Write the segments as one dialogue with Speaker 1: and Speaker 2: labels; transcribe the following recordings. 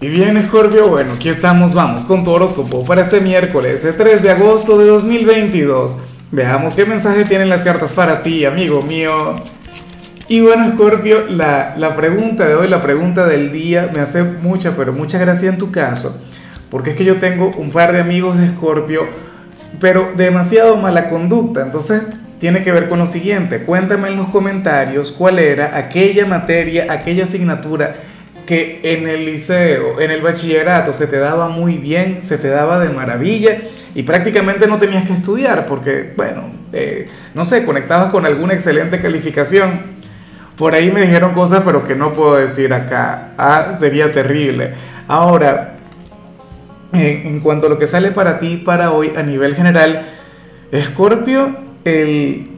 Speaker 1: Y bien, Scorpio, bueno, aquí estamos, vamos con tu horóscopo para este miércoles, el 3 de agosto de 2022. Veamos qué mensaje tienen las cartas para ti, amigo mío. Y bueno, Scorpio, la, la pregunta de hoy, la pregunta del día, me hace mucha, pero mucha gracia en tu caso, porque es que yo tengo un par de amigos de Scorpio, pero demasiado mala conducta, entonces tiene que ver con lo siguiente, cuéntame en los comentarios cuál era aquella materia, aquella asignatura que en el liceo, en el bachillerato, se te daba muy bien, se te daba de maravilla y prácticamente no tenías que estudiar porque, bueno, eh, no sé, conectabas con alguna excelente calificación. Por ahí me dijeron cosas, pero que no puedo decir acá. Ah, sería terrible. Ahora, eh, en cuanto a lo que sale para ti para hoy a nivel general, Escorpio, el,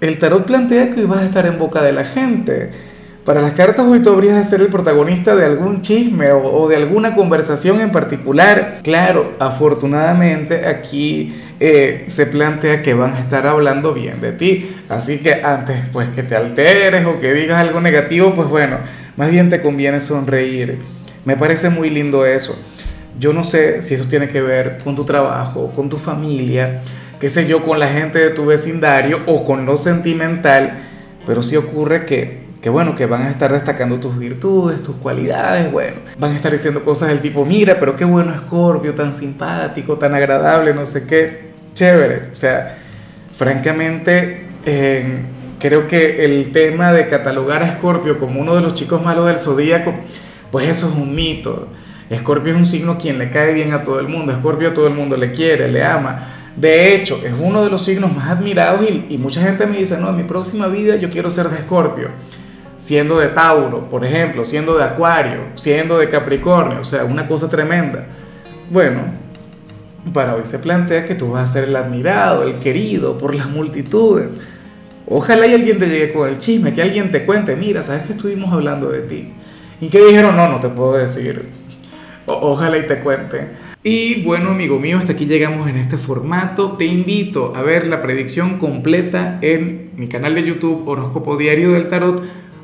Speaker 1: el tarot plantea que hoy vas a estar en boca de la gente para las cartas hoy tú habrías de ser el protagonista de algún chisme o, de alguna conversación en particular. Claro, afortunadamente aquí eh, se plantea que van a estar hablando bien de ti. Así que antes pues que te alteres o que digas algo negativo, pues bueno, más bien te conviene sonreír. Me parece muy lindo eso. Yo no sé si eso tiene que ver con tu trabajo, con tu familia, qué sé yo, con la gente de tu vecindario o con lo sentimental, pero sí ocurre que que bueno, que van a estar destacando tus virtudes, tus cualidades, bueno, van a estar diciendo cosas del tipo, mira, pero qué bueno Scorpio, tan simpático, tan agradable, no sé qué, chévere. O sea, francamente, creo que el tema de catalogar a Scorpio como uno de los chicos malos del zodíaco, pues eso es un mito. Scorpio es un signo quien le cae bien a todo el mundo, Scorpio a todo el mundo le quiere, le ama. De hecho, es uno de los signos más admirados y, y mucha gente me dice, no, en mi próxima vida yo quiero ser de Scorpio siendo de Tauro, por ejemplo, siendo de Acuario, siendo de Capricornio, o sea, una cosa tremenda. Bueno, para hoy se plantea que tú vas a ser el admirado, el querido por las multitudes. Ojalá y alguien te llegue con el chisme, que alguien te cuente, mira, ¿sabes que estuvimos hablando de ti? Y que dijeron, no, no te puedo decir. ojalá y te cuente. Y bueno, amigo mío, hasta aquí llegamos en este formato. Te invito a ver la predicción completa en mi canal de YouTube Horóscopo Diario del Tarot